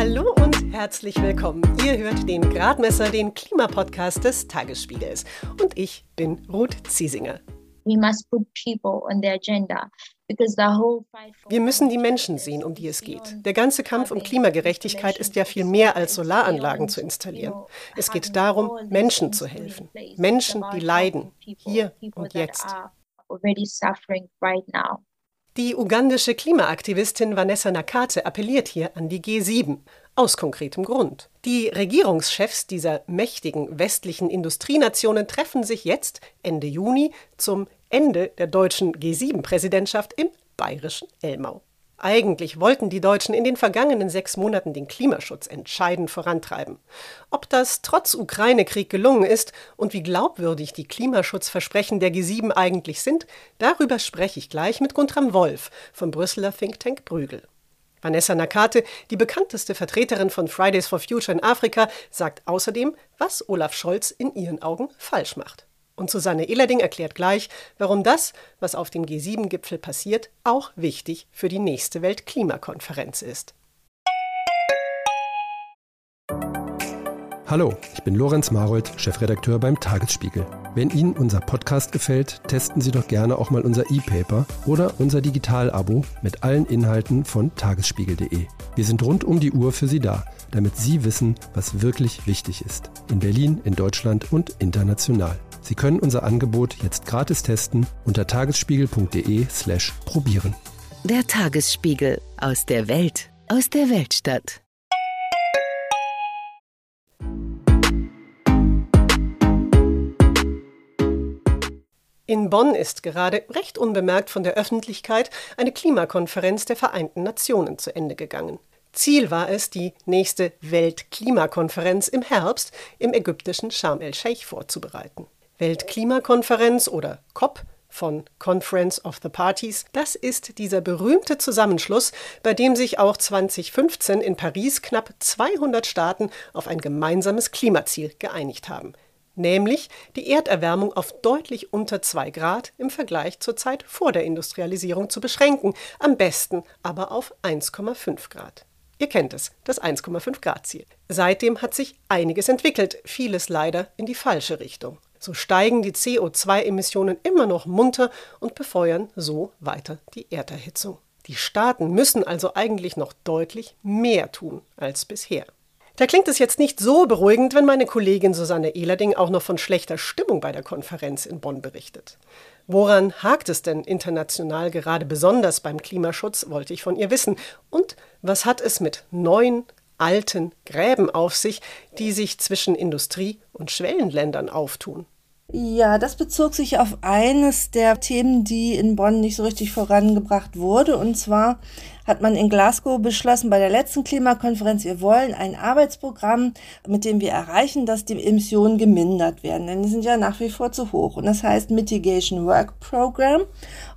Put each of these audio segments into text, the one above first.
Hallo und herzlich willkommen. Ihr hört den Gradmesser, den Klimapodcast des Tagesspiegels. Und ich bin Ruth Ziesinger. Wir müssen die Menschen sehen, um die es geht. Der ganze Kampf um Klimagerechtigkeit ist ja viel mehr als Solaranlagen zu installieren. Es geht darum, Menschen zu helfen. Menschen, die leiden, hier und jetzt. Die ugandische Klimaaktivistin Vanessa Nakate appelliert hier an die G7. Aus konkretem Grund. Die Regierungschefs dieser mächtigen westlichen Industrienationen treffen sich jetzt Ende Juni zum Ende der deutschen G7-Präsidentschaft im bayerischen Elmau. Eigentlich wollten die Deutschen in den vergangenen sechs Monaten den Klimaschutz entscheidend vorantreiben. Ob das trotz Ukraine-Krieg gelungen ist und wie glaubwürdig die Klimaschutzversprechen der G7 eigentlich sind, darüber spreche ich gleich mit Guntram Wolf vom Brüsseler Think Tank Brügel. Vanessa Nakate, die bekannteste Vertreterin von Fridays for Future in Afrika, sagt außerdem, was Olaf Scholz in ihren Augen falsch macht. Und Susanne Ehlerding erklärt gleich, warum das, was auf dem G7-Gipfel passiert, auch wichtig für die nächste Weltklimakonferenz ist. Hallo, ich bin Lorenz Marold, Chefredakteur beim Tagesspiegel. Wenn Ihnen unser Podcast gefällt, testen Sie doch gerne auch mal unser E-Paper oder unser Digital-Abo mit allen Inhalten von tagesspiegel.de. Wir sind rund um die Uhr für Sie da, damit Sie wissen, was wirklich wichtig ist. In Berlin, in Deutschland und international. Sie können unser Angebot jetzt gratis testen unter tagesspiegel.de/slash probieren. Der Tagesspiegel aus der Welt, aus der Weltstadt. In Bonn ist gerade recht unbemerkt von der Öffentlichkeit eine Klimakonferenz der Vereinten Nationen zu Ende gegangen. Ziel war es, die nächste Weltklimakonferenz im Herbst im ägyptischen Sharm el-Sheikh vorzubereiten. Weltklimakonferenz oder COP von Conference of the Parties. Das ist dieser berühmte Zusammenschluss, bei dem sich auch 2015 in Paris knapp 200 Staaten auf ein gemeinsames Klimaziel geeinigt haben. Nämlich die Erderwärmung auf deutlich unter 2 Grad im Vergleich zur Zeit vor der Industrialisierung zu beschränken, am besten aber auf 1,5 Grad. Ihr kennt es, das 1,5 Grad Ziel. Seitdem hat sich einiges entwickelt, vieles leider in die falsche Richtung. So steigen die CO2-Emissionen immer noch munter und befeuern so weiter die Erderhitzung. Die Staaten müssen also eigentlich noch deutlich mehr tun als bisher. Da klingt es jetzt nicht so beruhigend, wenn meine Kollegin Susanne Ehlerding auch noch von schlechter Stimmung bei der Konferenz in Bonn berichtet. Woran hakt es denn international gerade besonders beim Klimaschutz, wollte ich von ihr wissen. Und was hat es mit neuen, alten Gräben auf sich, die sich zwischen Industrie- und Schwellenländern auftun. Ja, das bezog sich auf eines der Themen, die in Bonn nicht so richtig vorangebracht wurde. Und zwar hat man in Glasgow beschlossen bei der letzten Klimakonferenz, wir wollen ein Arbeitsprogramm, mit dem wir erreichen, dass die Emissionen gemindert werden. Denn die sind ja nach wie vor zu hoch. Und das heißt Mitigation Work Program.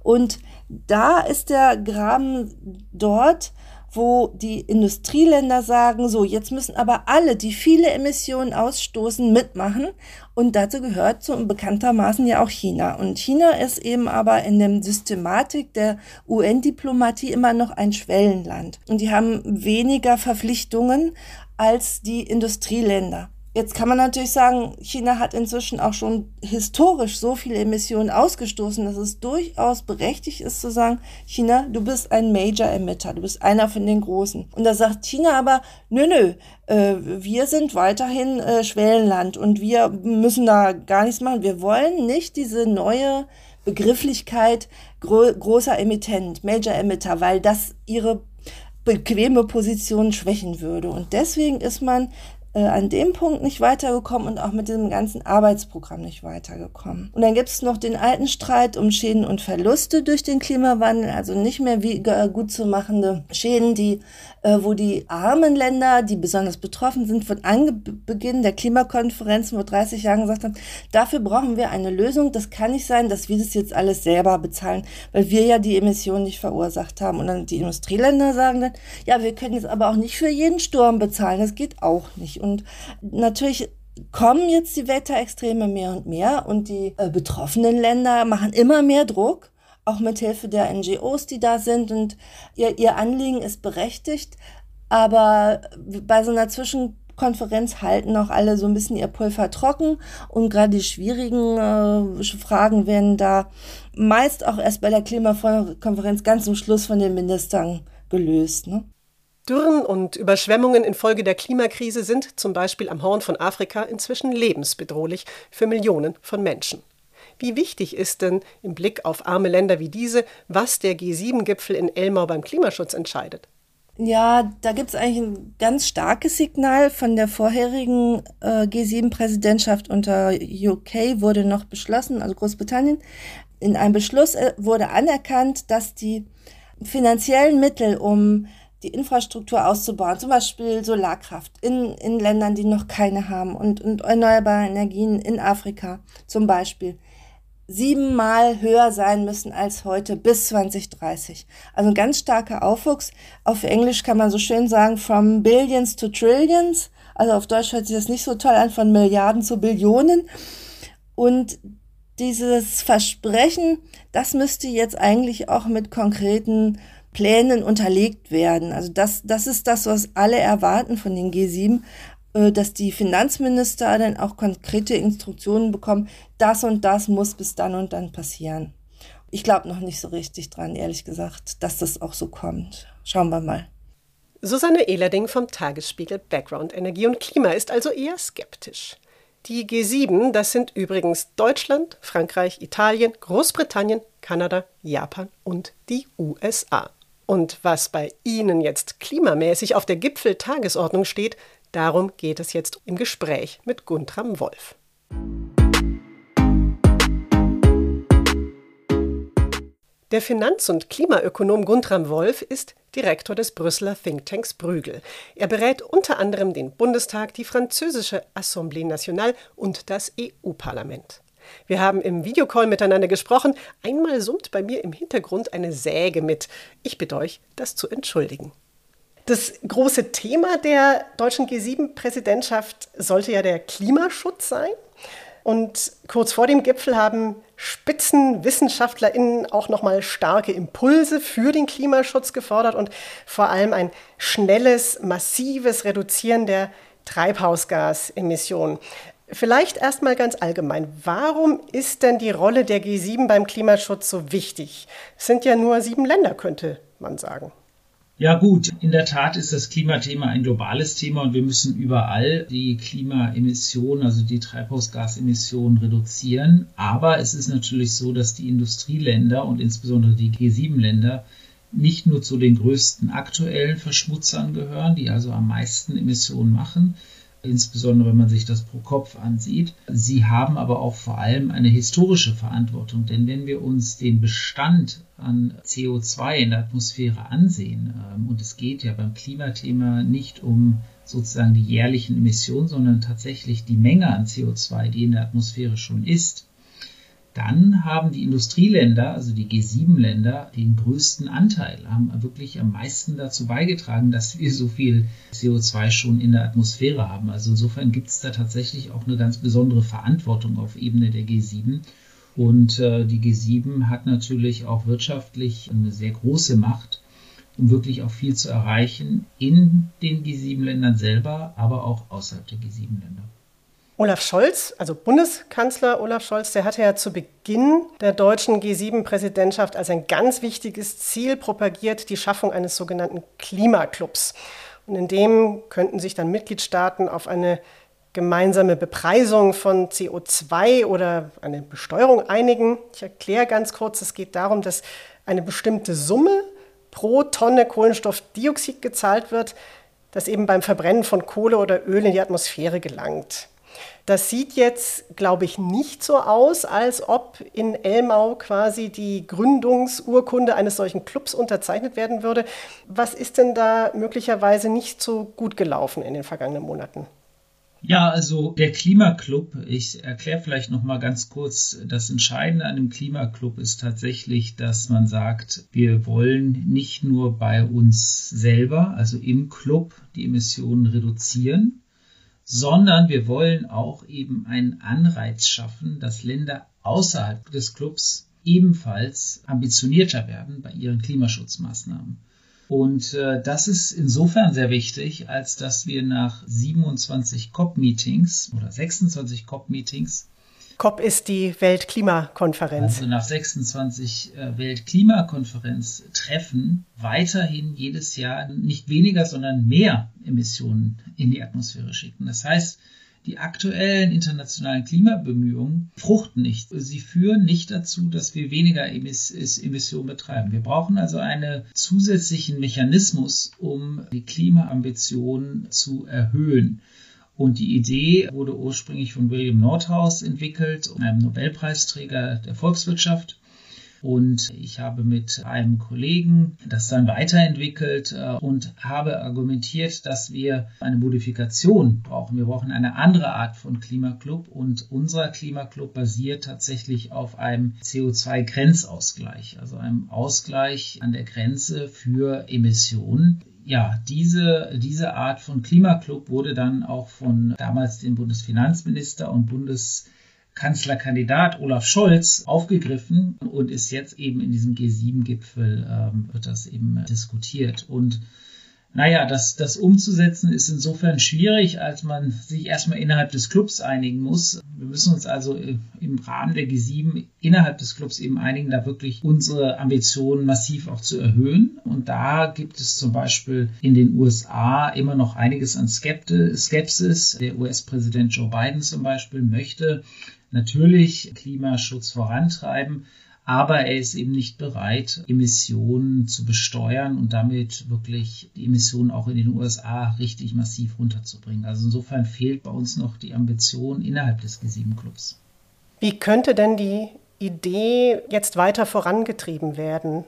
Und da ist der Graben dort, wo die Industrieländer sagen, so, jetzt müssen aber alle, die viele Emissionen ausstoßen, mitmachen. Und dazu gehört so bekanntermaßen ja auch China. Und China ist eben aber in der Systematik der UN-Diplomatie immer noch ein Schwellenland. Und die haben weniger Verpflichtungen als die Industrieländer. Jetzt kann man natürlich sagen, China hat inzwischen auch schon historisch so viele Emissionen ausgestoßen, dass es durchaus berechtigt ist zu sagen, China, du bist ein Major Emitter, du bist einer von den Großen. Und da sagt China aber, nö, nö, äh, wir sind weiterhin äh, Schwellenland und wir müssen da gar nichts machen. Wir wollen nicht diese neue Begrifflichkeit gro großer Emittent, Major Emitter, weil das ihre bequeme Position schwächen würde. Und deswegen ist man äh, an dem Punkt nicht weitergekommen und auch mit diesem ganzen Arbeitsprogramm nicht weitergekommen. Und dann gibt es noch den alten Streit um Schäden und Verluste durch den Klimawandel, also nicht mehr wie gut zu machende Schäden, die äh, wo die armen Länder, die besonders betroffen sind, von Anbeginn der Klimakonferenz vor 30 Jahren gesagt haben, dafür brauchen wir eine Lösung. Das kann nicht sein, dass wir das jetzt alles selber bezahlen, weil wir ja die Emissionen nicht verursacht haben. Und dann die Industrieländer sagen dann, ja, wir können jetzt aber auch nicht für jeden Sturm bezahlen. Das geht auch nicht. Und natürlich kommen jetzt die Wetterextreme mehr und mehr und die äh, betroffenen Länder machen immer mehr Druck auch mit Hilfe der NGOs, die da sind. Und ihr, ihr Anliegen ist berechtigt. Aber bei so einer Zwischenkonferenz halten auch alle so ein bisschen ihr Pulver trocken und gerade die schwierigen äh, Fragen werden da meist auch erst bei der Klimakonferenz ganz zum Schluss von den Ministern gelöst. Ne? Dürren und Überschwemmungen infolge der Klimakrise sind zum Beispiel am Horn von Afrika inzwischen lebensbedrohlich für Millionen von Menschen. Wie wichtig ist denn im Blick auf arme Länder wie diese, was der G7-Gipfel in Elmau beim Klimaschutz entscheidet? Ja, da gibt es eigentlich ein ganz starkes Signal von der vorherigen äh, G7-Präsidentschaft unter UK wurde noch beschlossen, also Großbritannien. In einem Beschluss äh, wurde anerkannt, dass die finanziellen Mittel, um die Infrastruktur auszubauen, zum Beispiel Solarkraft in, in Ländern, die noch keine haben und, und erneuerbare Energien in Afrika zum Beispiel, siebenmal höher sein müssen als heute bis 2030. Also ein ganz starker Aufwuchs. Auf Englisch kann man so schön sagen, from billions to trillions. Also auf Deutsch hört sich das nicht so toll an, von Milliarden zu Billionen. Und dieses Versprechen, das müsste jetzt eigentlich auch mit konkreten Plänen unterlegt werden. Also das, das ist das, was alle erwarten von den G7, äh, dass die Finanzminister dann auch konkrete Instruktionen bekommen, das und das muss bis dann und dann passieren. Ich glaube noch nicht so richtig dran, ehrlich gesagt, dass das auch so kommt. Schauen wir mal. Susanne Ehlerding vom Tagesspiegel Background Energie und Klima ist also eher skeptisch. Die G7, das sind übrigens Deutschland, Frankreich, Italien, Großbritannien, Kanada, Japan und die USA. Und was bei Ihnen jetzt klimamäßig auf der Gipfeltagesordnung steht, darum geht es jetzt im Gespräch mit Guntram Wolf. Der Finanz- und Klimaökonom Guntram Wolf ist Direktor des Brüsseler Thinktanks Brügel. Er berät unter anderem den Bundestag, die französische Assemblée Nationale und das EU-Parlament. Wir haben im Videocall miteinander gesprochen. Einmal summt bei mir im Hintergrund eine Säge mit. Ich bitte euch, das zu entschuldigen. Das große Thema der deutschen G7-Präsidentschaft sollte ja der Klimaschutz sein. Und kurz vor dem Gipfel haben SpitzenwissenschaftlerInnen auch nochmal starke Impulse für den Klimaschutz gefordert und vor allem ein schnelles, massives Reduzieren der Treibhausgasemissionen. Vielleicht erstmal ganz allgemein. Warum ist denn die Rolle der G7 beim Klimaschutz so wichtig? Es sind ja nur sieben Länder, könnte man sagen. Ja gut, in der Tat ist das Klimathema ein globales Thema und wir müssen überall die Klimaemissionen, also die Treibhausgasemissionen reduzieren. Aber es ist natürlich so, dass die Industrieländer und insbesondere die G7-Länder nicht nur zu den größten aktuellen Verschmutzern gehören, die also am meisten Emissionen machen, insbesondere wenn man sich das pro Kopf ansieht. Sie haben aber auch vor allem eine historische Verantwortung, denn wenn wir uns den Bestand an CO2 in der Atmosphäre ansehen, ähm, und es geht ja beim Klimathema nicht um sozusagen die jährlichen Emissionen, sondern tatsächlich die Menge an CO2, die in der Atmosphäre schon ist, dann haben die Industrieländer, also die G7-Länder, den größten Anteil, haben wirklich am meisten dazu beigetragen, dass wir so viel CO2 schon in der Atmosphäre haben. Also insofern gibt es da tatsächlich auch eine ganz besondere Verantwortung auf Ebene der G7. Und äh, die G7 hat natürlich auch wirtschaftlich eine sehr große Macht, um wirklich auch viel zu erreichen in den G7-Ländern selber, aber auch außerhalb der G7-Länder. Olaf Scholz, also Bundeskanzler Olaf Scholz, der hatte ja zu Beginn der deutschen G7-Präsidentschaft als ein ganz wichtiges Ziel propagiert die Schaffung eines sogenannten Klimaclubs. Und in dem könnten sich dann Mitgliedstaaten auf eine gemeinsame Bepreisung von CO2 oder eine Besteuerung einigen. Ich erkläre ganz kurz, es geht darum, dass eine bestimmte Summe pro Tonne Kohlenstoffdioxid gezahlt wird, das eben beim Verbrennen von Kohle oder Öl in die Atmosphäre gelangt. Das sieht jetzt, glaube ich, nicht so aus, als ob in Elmau quasi die Gründungsurkunde eines solchen Clubs unterzeichnet werden würde. Was ist denn da möglicherweise nicht so gut gelaufen in den vergangenen Monaten? Ja, also der Klimaclub, ich erkläre vielleicht noch mal ganz kurz, das Entscheidende an dem Klimaclub ist tatsächlich, dass man sagt, wir wollen nicht nur bei uns selber, also im Club, die Emissionen reduzieren, sondern wir wollen auch eben einen Anreiz schaffen, dass Länder außerhalb des Clubs ebenfalls ambitionierter werden bei ihren Klimaschutzmaßnahmen. Und äh, das ist insofern sehr wichtig, als dass wir nach 27 COP-Meetings oder 26 COP-Meetings COP ist die Weltklimakonferenz. Also nach 26 äh, Weltklimakonferenz-Treffen weiterhin jedes Jahr nicht weniger, sondern mehr Emissionen in die Atmosphäre schicken. Das heißt, die aktuellen internationalen Klimabemühungen fruchten nicht. Sie führen nicht dazu, dass wir weniger Emissionen betreiben. Wir brauchen also einen zusätzlichen Mechanismus, um die Klimaambitionen zu erhöhen. Und die Idee wurde ursprünglich von William Nordhaus entwickelt, einem Nobelpreisträger der Volkswirtschaft. Und ich habe mit einem Kollegen das dann weiterentwickelt äh, und habe argumentiert, dass wir eine Modifikation brauchen. Wir brauchen eine andere Art von Klimaclub und unser Klimaclub basiert tatsächlich auf einem CO2-Grenzausgleich, also einem Ausgleich an der Grenze für Emissionen ja, diese, diese Art von Klimaclub wurde dann auch von damals dem Bundesfinanzminister und Bundeskanzlerkandidat Olaf Scholz aufgegriffen und ist jetzt eben in diesem G7-Gipfel ähm, wird das eben diskutiert. Und naja, das, das umzusetzen ist insofern schwierig, als man sich erstmal innerhalb des Clubs einigen muss. Wir müssen uns also im Rahmen der G7 innerhalb des Clubs eben einigen, da wirklich unsere Ambitionen massiv auch zu erhöhen. Und da gibt es zum Beispiel in den USA immer noch einiges an Skepsis. Der US-Präsident Joe Biden zum Beispiel möchte natürlich Klimaschutz vorantreiben aber er ist eben nicht bereit, Emissionen zu besteuern und damit wirklich die Emissionen auch in den USA richtig massiv runterzubringen. Also insofern fehlt bei uns noch die Ambition innerhalb des G7-Clubs. Wie könnte denn die Idee jetzt weiter vorangetrieben werden?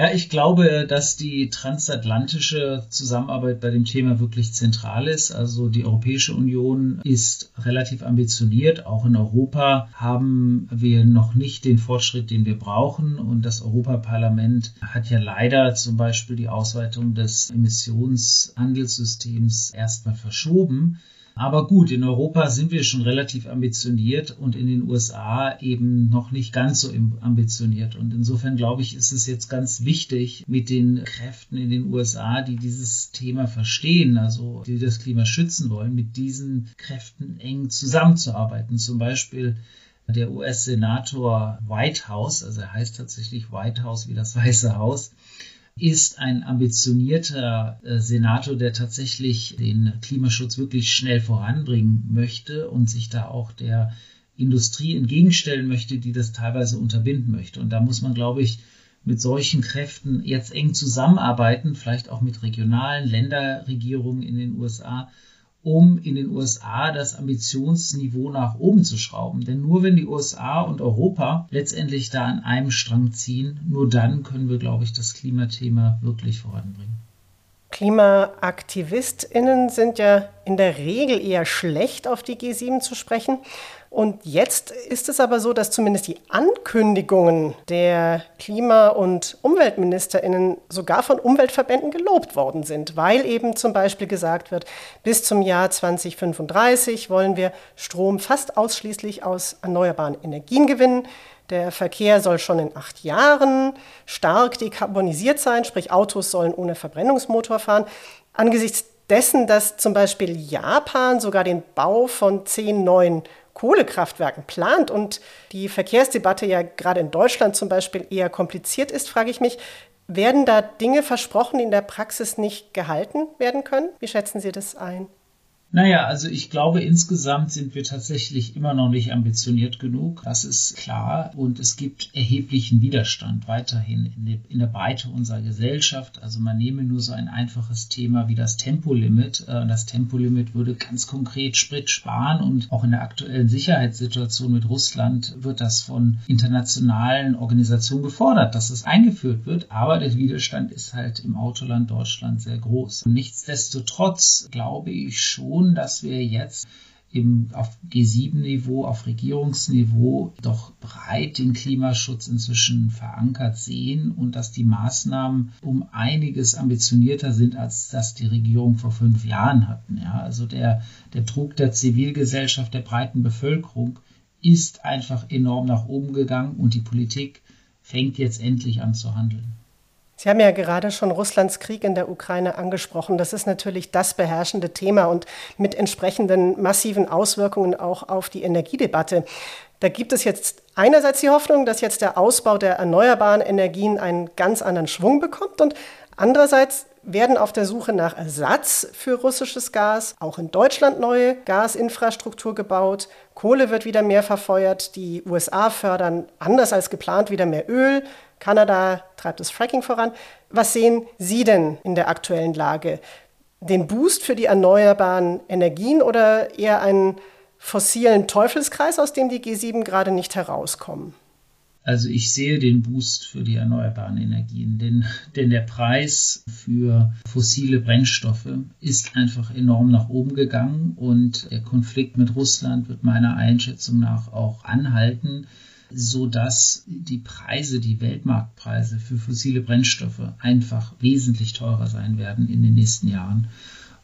Ja, ich glaube, dass die transatlantische Zusammenarbeit bei dem Thema wirklich zentral ist. Also die Europäische Union ist relativ ambitioniert. Auch in Europa haben wir noch nicht den Fortschritt, den wir brauchen. Und das Europaparlament hat ja leider zum Beispiel die Ausweitung des Emissionshandelssystems erstmal verschoben. Aber gut, in Europa sind wir schon relativ ambitioniert und in den USA eben noch nicht ganz so ambitioniert. Und insofern glaube ich, ist es jetzt ganz wichtig, mit den Kräften in den USA, die dieses Thema verstehen, also die das Klima schützen wollen, mit diesen Kräften eng zusammenzuarbeiten. Zum Beispiel der US-Senator Whitehouse, also er heißt tatsächlich White House wie das Weiße Haus, ist ein ambitionierter äh, Senator, der tatsächlich den Klimaschutz wirklich schnell voranbringen möchte und sich da auch der Industrie entgegenstellen möchte, die das teilweise unterbinden möchte. Und da muss man, glaube ich, mit solchen Kräften jetzt eng zusammenarbeiten, vielleicht auch mit regionalen Länderregierungen in den USA, um in den USA das Ambitionsniveau nach oben zu schrauben. Denn nur wenn die USA und Europa letztendlich da an einem Strang ziehen, nur dann können wir, glaube ich, das Klimathema wirklich voranbringen. KlimaaktivistInnen sind ja in der Regel eher schlecht auf die G7 zu sprechen. Und jetzt ist es aber so, dass zumindest die Ankündigungen der Klima- und Umweltministerinnen sogar von Umweltverbänden gelobt worden sind, weil eben zum Beispiel gesagt wird, bis zum Jahr 2035 wollen wir Strom fast ausschließlich aus erneuerbaren Energien gewinnen. Der Verkehr soll schon in acht Jahren stark dekarbonisiert sein, sprich Autos sollen ohne Verbrennungsmotor fahren. Angesichts dessen, dass zum Beispiel Japan sogar den Bau von zehn neuen Kohlekraftwerken plant und die Verkehrsdebatte ja gerade in Deutschland zum Beispiel eher kompliziert ist, frage ich mich, werden da Dinge versprochen, die in der Praxis nicht gehalten werden können? Wie schätzen Sie das ein? Naja, also ich glaube, insgesamt sind wir tatsächlich immer noch nicht ambitioniert genug. Das ist klar. Und es gibt erheblichen Widerstand weiterhin in, der Breite unserer Gesellschaft. Also man nehme nur so ein einfaches Thema wie das Tempolimit. Äh, das Tempolimit würde ganz konkret Sprit sparen und auch in der aktuellen Sicherheitssituation mit Russland wird das von internationalen Organisationen gefordert, dass es eingeführt wird. Aber der Widerstand ist halt im Autoland Deutschland sehr groß. nichtsdestotrotz glaube ich schon, schon, dass wir jetzt im, auf G7-Niveau, auf Regierungsniveau doch breit den Klimaschutz inzwischen verankert sehen und dass die Maßnahmen um einiges ambitionierter sind, als das die Regierung vor fünf Jahren hatten. Ja, also der, der Druck der Zivilgesellschaft, der breiten Bevölkerung ist einfach enorm nach oben gegangen und die Politik fängt jetzt endlich an zu handeln. Sie haben ja gerade schon Russlands Krieg in der Ukraine angesprochen. Das ist natürlich das beherrschende Thema und mit entsprechenden massiven Auswirkungen auch auf die Energiedebatte. Da gibt es jetzt einerseits die Hoffnung, dass jetzt der Ausbau der erneuerbaren Energien einen ganz anderen Schwung bekommt und andererseits werden auf der Suche nach Ersatz für russisches Gas auch in Deutschland neue Gasinfrastruktur gebaut. Kohle wird wieder mehr verfeuert. Die USA fördern anders als geplant wieder mehr Öl. Kanada treibt das Fracking voran. Was sehen Sie denn in der aktuellen Lage? Den Boost für die erneuerbaren Energien oder eher einen fossilen Teufelskreis, aus dem die G7 gerade nicht herauskommen? Also ich sehe den Boost für die erneuerbaren Energien, denn, denn der Preis für fossile Brennstoffe ist einfach enorm nach oben gegangen und der Konflikt mit Russland wird meiner Einschätzung nach auch anhalten so dass die Preise, die Weltmarktpreise für fossile Brennstoffe einfach wesentlich teurer sein werden in den nächsten Jahren.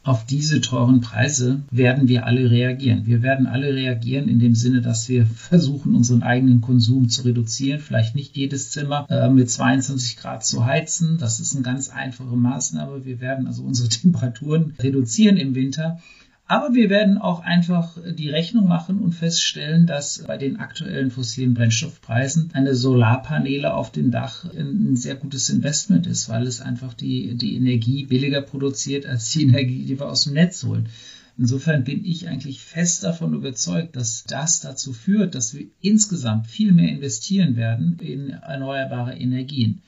Auf diese teuren Preise werden wir alle reagieren. Wir werden alle reagieren in dem Sinne, dass wir versuchen, unseren eigenen Konsum zu reduzieren. Vielleicht nicht jedes Zimmer äh, mit 22 Grad zu heizen. Das ist eine ganz einfache Maßnahme. Wir werden also unsere Temperaturen reduzieren im Winter. Aber wir werden auch einfach die Rechnung machen und feststellen, dass bei den aktuellen fossilen Brennstoffpreisen eine Solarpaneele auf dem Dach ein sehr gutes Investment ist, weil es einfach die, die Energie billiger produziert als die Energie, die wir aus dem Netz holen. Insofern bin ich eigentlich fest davon überzeugt, dass das dazu führt, dass wir insgesamt viel mehr investieren werden in erneuerbare Energien.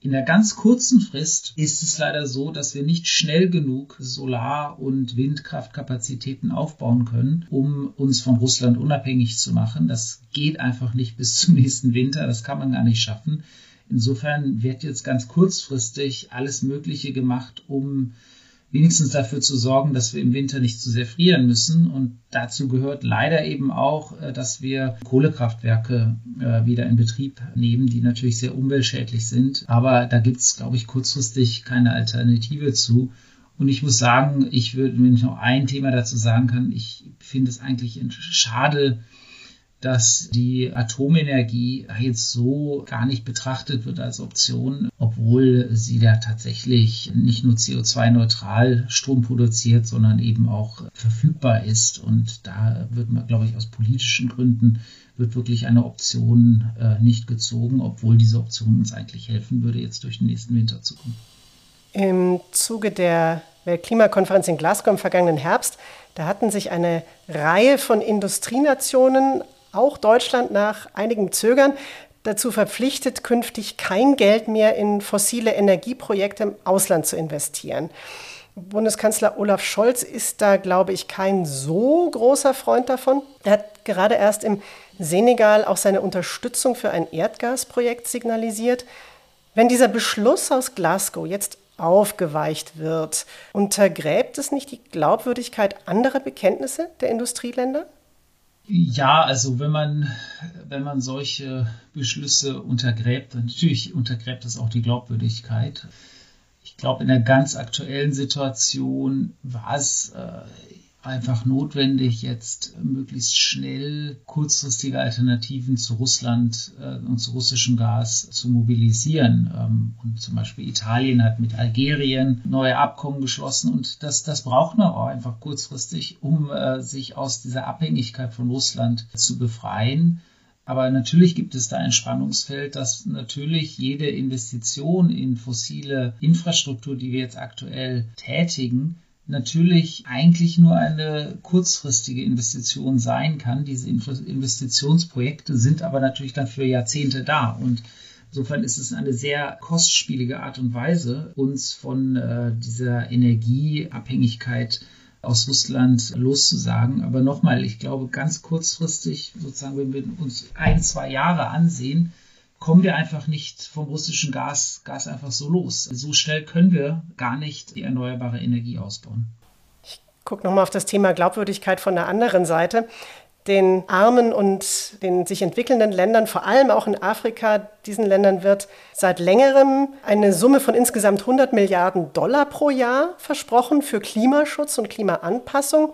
In der ganz kurzen Frist ist es leider so, dass wir nicht schnell genug Solar- und Windkraftkapazitäten aufbauen können, um uns von Russland unabhängig zu machen. Das geht einfach nicht bis zum nächsten Winter. Das kann man gar nicht schaffen. Insofern wird jetzt ganz kurzfristig alles Mögliche gemacht, um wenigstens dafür zu sorgen, dass wir im Winter nicht zu sehr frieren müssen. Und dazu gehört leider eben auch, äh, dass wir Kohlekraftwerke äh, wieder in Betrieb nehmen, die natürlich sehr umweltschädlich sind. Aber da gibt es, glaube ich, kurzfristig keine Alternative zu. Und ich muss sagen, ich würde, wenn ich noch ein Thema dazu sagen kann, ich finde es eigentlich schade, dass die Atomenergie jetzt so gar nicht betrachtet wird als Option, obwohl sie da tatsächlich nicht nur CO2-neutral Strom produziert, sondern eben auch verfügbar ist. Und da wird man, glaube ich, aus politischen Gründen wird wirklich eine Option äh, nicht gezogen, obwohl diese Option uns eigentlich helfen würde, jetzt durch den nächsten Winter zu kommen. Im Zuge der Weltklimakonferenz in Glasgow im vergangenen Herbst, da hatten sich eine Reihe von Industrienationen auch Deutschland nach einigem Zögern dazu verpflichtet, künftig kein Geld mehr in fossile Energieprojekte im Ausland zu investieren. Bundeskanzler Olaf Scholz ist da, glaube ich, kein so großer Freund davon. Er hat gerade erst im Senegal auch seine Unterstützung für ein Erdgasprojekt signalisiert. Wenn dieser Beschluss aus Glasgow jetzt aufgeweicht wird, untergräbt es nicht die Glaubwürdigkeit anderer Bekenntnisse der Industrieländer? Ja, also wenn man, wenn man solche Beschlüsse untergräbt, dann natürlich untergräbt das auch die Glaubwürdigkeit. Ich glaube, in der ganz aktuellen Situation war es äh, einfach notwendig, jetzt möglichst schnell kurzfristige Alternativen zu Russland äh, und zu russischem Gas zu mobilisieren. Ähm, und zum Beispiel Italien hat mit Algerien neue Abkommen geschlossen und das, das braucht man auch einfach kurzfristig, um äh, sich aus dieser Abhängigkeit von Russland zu befreien. Aber natürlich gibt es da ein Spannungsfeld, dass natürlich jede Investition in fossile Infrastruktur, die wir jetzt aktuell tätigen, natürlich eigentlich nur eine kurzfristige Investition sein kann. Diese Investitionsprojekte sind aber natürlich dann für Jahrzehnte da und Insofern ist es eine sehr kostspielige Art und Weise, uns von äh, dieser Energieabhängigkeit aus Russland loszusagen. Aber nochmal, ich glaube, ganz kurzfristig, sozusagen, wenn wir uns ein, zwei Jahre ansehen, kommen wir einfach nicht vom russischen Gas, Gas einfach so los. So schnell können wir gar nicht die erneuerbare Energie ausbauen. Ich gucke nochmal auf das Thema Glaubwürdigkeit von der anderen Seite. Den armen und den sich entwickelnden Ländern, vor allem auch in Afrika, diesen Ländern wird seit längerem eine Summe von insgesamt 100 Milliarden Dollar pro Jahr versprochen für Klimaschutz und Klimaanpassung.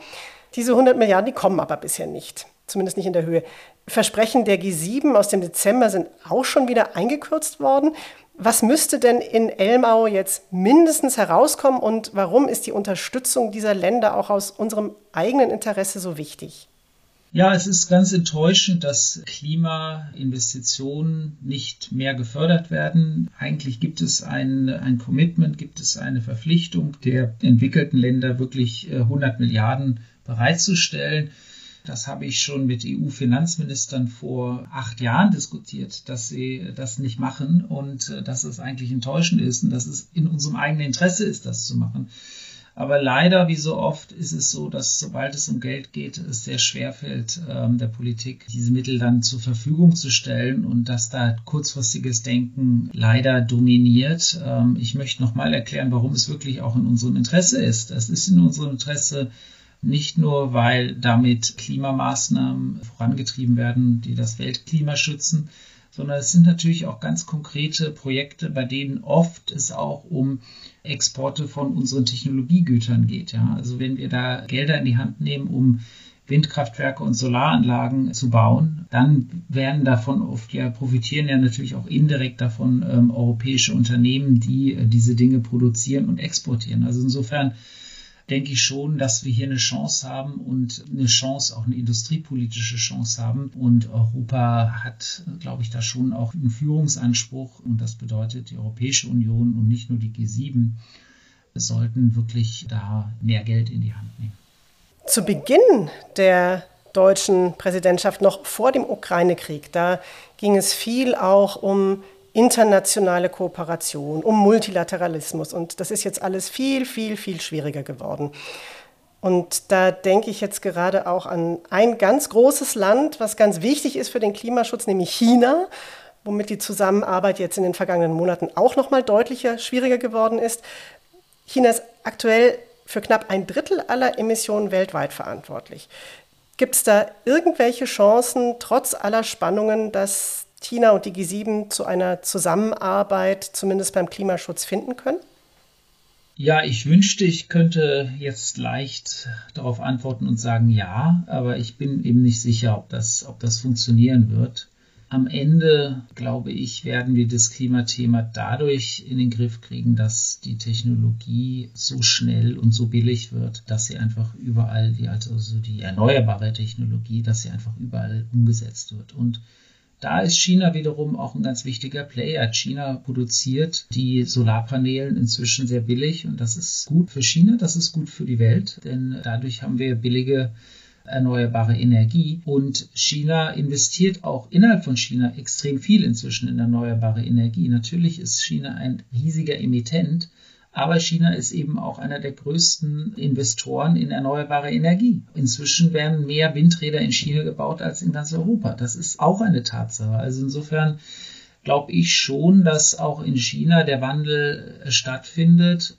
Diese 100 Milliarden, die kommen aber bisher nicht zumindest nicht in der Höhe. Versprechen der G7 aus dem Dezember sind auch schon wieder eingekürzt worden. Was müsste denn in Elmau jetzt mindestens herauskommen und warum ist die Unterstützung dieser Länder auch aus unserem eigenen Interesse so wichtig? Ja, es ist ganz enttäuschend, dass Klimainvestitionen nicht mehr gefördert werden. Eigentlich gibt es ein, ein Commitment, gibt es eine Verpflichtung der entwickelten Länder, wirklich 100 äh, Milliarden bereitzustellen. Das habe ich schon mit EU-Finanzministern vor acht Jahren diskutiert, dass sie das nicht machen und äh, dass es eigentlich enttäuschend ist und dass es in unserem eigenen Interesse ist, das zu machen. Aber leider, wie so oft, ist es so, dass sobald es um Geld geht, es sehr schwer fällt, ähm, der Politik diese Mittel dann zur Verfügung zu stellen und dass da kurzfristiges Denken leider dominiert. Ähm, ich möchte nochmal erklären, warum es wirklich auch in unserem Interesse ist. Es ist in unserem Interesse, nicht nur, weil damit Klimamaßnahmen vorangetrieben werden, die das Weltklima schützen, sondern es sind natürlich auch ganz konkrete Projekte, bei denen oft es auch um Exporte von unseren Technologiegütern geht. Ja? Also wenn wir da Gelder in die Hand nehmen, um Windkraftwerke und Solaranlagen zu bauen, dann werden davon oft ja profitieren ja natürlich auch indirekt davon ähm, europäische Unternehmen, die äh, diese Dinge produzieren und exportieren. Also insofern denke ich schon, dass wir hier eine Chance haben und eine Chance, auch eine industriepolitische Chance haben. Und Europa hat, glaube ich, da schon auch einen Führungsanspruch. Und das bedeutet, die Europäische Union und nicht nur die G7 sollten wirklich da mehr Geld in die Hand nehmen. Zu Beginn der deutschen Präsidentschaft, noch vor dem Ukraine-Krieg, da ging es viel auch um internationale Kooperation, um Multilateralismus. Und das ist jetzt alles viel, viel, viel schwieriger geworden. Und da denke ich jetzt gerade auch an ein ganz großes Land, was ganz wichtig ist für den Klimaschutz, nämlich China, womit die Zusammenarbeit jetzt in den vergangenen Monaten auch noch mal deutlicher schwieriger geworden ist. China ist aktuell für knapp ein Drittel aller Emissionen weltweit verantwortlich. Gibt es da irgendwelche Chancen, trotz aller Spannungen, dass China und die G7 zu einer Zusammenarbeit zumindest beim Klimaschutz finden können? Ja, ich wünschte, ich könnte jetzt leicht darauf antworten und sagen ja, aber ich bin eben nicht sicher, ob das, ob das funktionieren wird. Am Ende, glaube ich, werden wir das Klimathema dadurch in den Griff kriegen, dass die Technologie so schnell und so billig wird, dass sie einfach überall, also die erneuerbare Technologie, dass sie einfach überall umgesetzt wird. Und da ist China wiederum auch ein ganz wichtiger Player. China produziert die Solarpanelen inzwischen sehr billig und das ist gut für China, das ist gut für die Welt, denn dadurch haben wir billige erneuerbare Energie. Und China investiert auch innerhalb von China extrem viel inzwischen in erneuerbare Energie. Natürlich ist China ein riesiger Emittent, aber China ist eben auch einer der größten Investoren in erneuerbare Energie. Inzwischen werden mehr Windräder in China gebaut als in ganz Europa. Das ist auch eine Tatsache. Also insofern glaube ich schon, dass auch in China der Wandel stattfindet.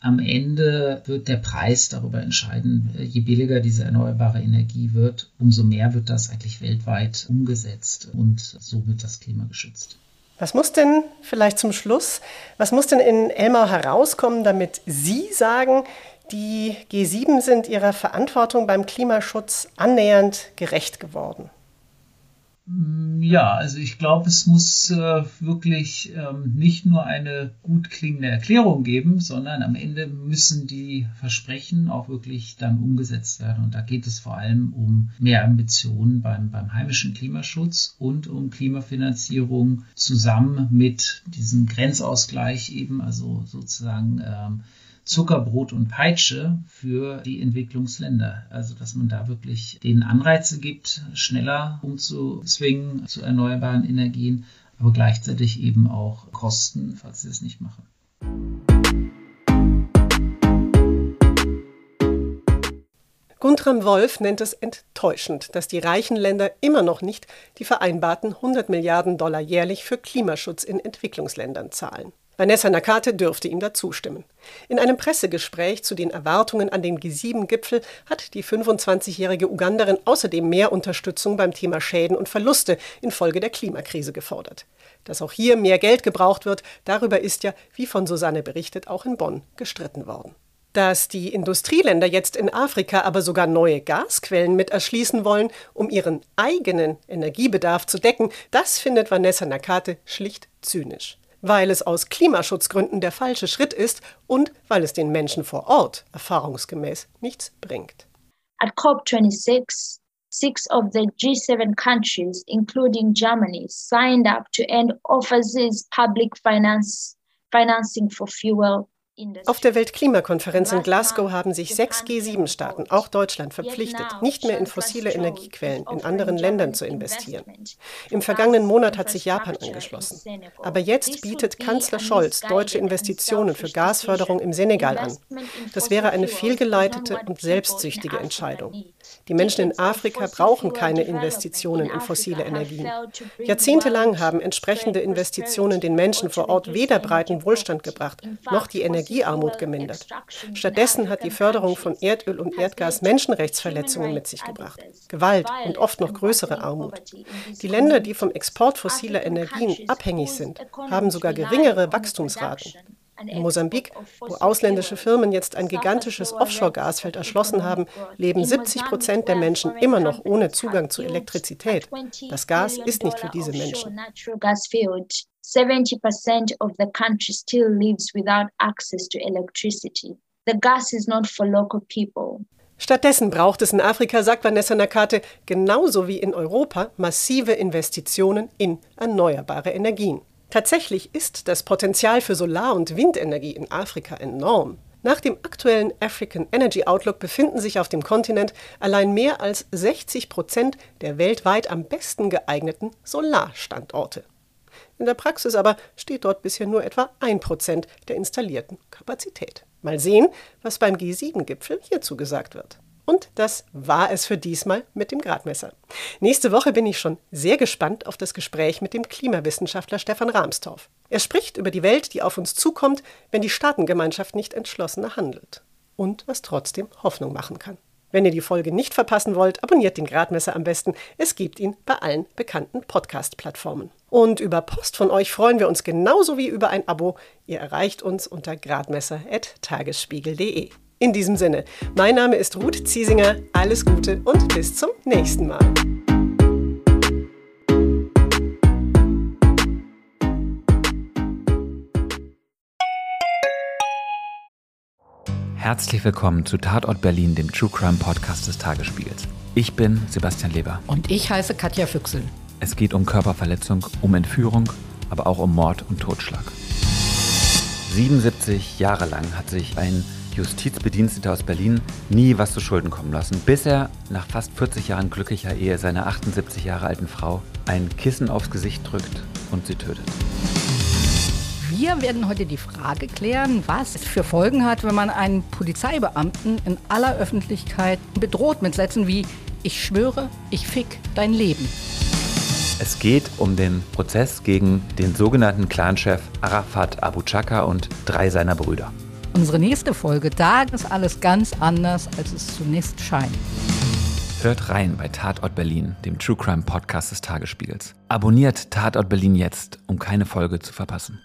Am Ende wird der Preis darüber entscheiden. Je billiger diese erneuerbare Energie wird, umso mehr wird das eigentlich weltweit umgesetzt und so wird das Klima geschützt. Was muss denn vielleicht zum Schluss, was muss denn in Elmau herauskommen, damit Sie sagen, die G7 sind ihrer Verantwortung beim Klimaschutz annähernd gerecht geworden? Ja, also ich glaube, es muss äh, wirklich ähm, nicht nur eine gut klingende Erklärung geben, sondern am Ende müssen die Versprechen auch wirklich dann umgesetzt werden. Und da geht es vor allem um mehr Ambitionen beim, beim heimischen Klimaschutz und um Klimafinanzierung zusammen mit diesem Grenzausgleich eben, also sozusagen ähm, Zuckerbrot und Peitsche für die Entwicklungsländer. Also dass man da wirklich denen Anreize gibt, schneller umzuzwingen zu erneuerbaren Energien, aber gleichzeitig eben auch Kosten, falls sie es nicht machen. Guntram Wolf nennt es enttäuschend, dass die reichen Länder immer noch nicht die vereinbarten 100 Milliarden Dollar jährlich für Klimaschutz in Entwicklungsländern zahlen. Vanessa Nakate dürfte ihm da zustimmen. In einem Pressegespräch zu den Erwartungen an den G7-Gipfel hat die 25-jährige Uganderin außerdem mehr Unterstützung beim Thema Schäden und Verluste infolge der Klimakrise gefordert. Dass auch hier mehr Geld gebraucht wird, darüber ist ja, wie von Susanne berichtet, auch in Bonn gestritten worden. Dass die Industrieländer jetzt in Afrika aber sogar neue Gasquellen mit erschließen wollen, um ihren eigenen Energiebedarf zu decken, das findet Vanessa Nakate schlicht zynisch. Weil es aus Klimaschutzgründen der falsche Schritt ist und weil es den Menschen vor Ort erfahrungsgemäß nichts bringt. At COP26, six of the G7 countries, including Germany, signed up to end overseas public finance, financing for fuel auf der Weltklimakonferenz in Glasgow haben sich sechs G7-Staaten, auch Deutschland, verpflichtet, nicht mehr in fossile Energiequellen in anderen Ländern zu investieren. Im vergangenen Monat hat sich Japan angeschlossen. Aber jetzt bietet Kanzler Scholz deutsche Investitionen für Gasförderung im Senegal an. Das wäre eine fehlgeleitete und selbstsüchtige Entscheidung. Die Menschen in Afrika brauchen keine Investitionen in fossile Energien. Jahrzehntelang haben entsprechende Investitionen den Menschen vor Ort weder breiten Wohlstand gebracht, noch die Energie Energiearmut gemindert. Stattdessen hat die Förderung von Erdöl und Erdgas Menschenrechtsverletzungen mit sich gebracht, Gewalt und oft noch größere Armut. Die Länder, die vom Export fossiler Energien abhängig sind, haben sogar geringere Wachstumsraten. In Mosambik, wo ausländische Firmen jetzt ein gigantisches Offshore-Gasfeld erschlossen haben, leben 70 Prozent der Menschen immer noch ohne Zugang zu Elektrizität. Das Gas ist nicht für diese Menschen. 70% of the country still lives without access to electricity. The gas is not for local people. Stattdessen braucht es in Afrika, sagt Vanessa Nakate, genauso wie in Europa massive Investitionen in erneuerbare Energien. Tatsächlich ist das Potenzial für Solar- und Windenergie in Afrika enorm. Nach dem aktuellen African Energy Outlook befinden sich auf dem Kontinent allein mehr als 60 Prozent der weltweit am besten geeigneten Solarstandorte. In der Praxis aber steht dort bisher nur etwa ein Prozent der installierten Kapazität. Mal sehen, was beim G7-Gipfel hierzu gesagt wird. Und das war es für diesmal mit dem Gradmesser. Nächste Woche bin ich schon sehr gespannt auf das Gespräch mit dem Klimawissenschaftler Stefan Rahmstorff. Er spricht über die Welt, die auf uns zukommt, wenn die Staatengemeinschaft nicht entschlossener handelt. Und was trotzdem Hoffnung machen kann. Wenn ihr die Folge nicht verpassen wollt, abonniert den Gradmesser am besten. Es gibt ihn bei allen bekannten Podcast-Plattformen. Und über Post von euch freuen wir uns genauso wie über ein Abo. Ihr erreicht uns unter gradmesser.tagesspiegel.de. In diesem Sinne, mein Name ist Ruth Ziesinger. Alles Gute und bis zum nächsten Mal. Herzlich willkommen zu Tatort Berlin, dem True Crime Podcast des Tagesspiegels. Ich bin Sebastian Leber. Und ich heiße Katja Füchsel. Es geht um Körperverletzung, um Entführung, aber auch um Mord und Totschlag. 77 Jahre lang hat sich ein Justizbediensteter aus Berlin nie was zu Schulden kommen lassen, bis er nach fast 40 Jahren glücklicher Ehe seiner 78 Jahre alten Frau ein Kissen aufs Gesicht drückt und sie tötet. Wir werden heute die Frage klären, was es für Folgen hat, wenn man einen Polizeibeamten in aller Öffentlichkeit bedroht mit Sätzen wie Ich schwöre, ich fick dein Leben. Es geht um den Prozess gegen den sogenannten Clanchef Arafat Abu Chaka und drei seiner Brüder. Unsere nächste Folge, da ist alles ganz anders, als es zunächst scheint. Hört rein bei Tatort Berlin, dem True Crime Podcast des Tagesspiegels. Abonniert Tatort Berlin jetzt, um keine Folge zu verpassen.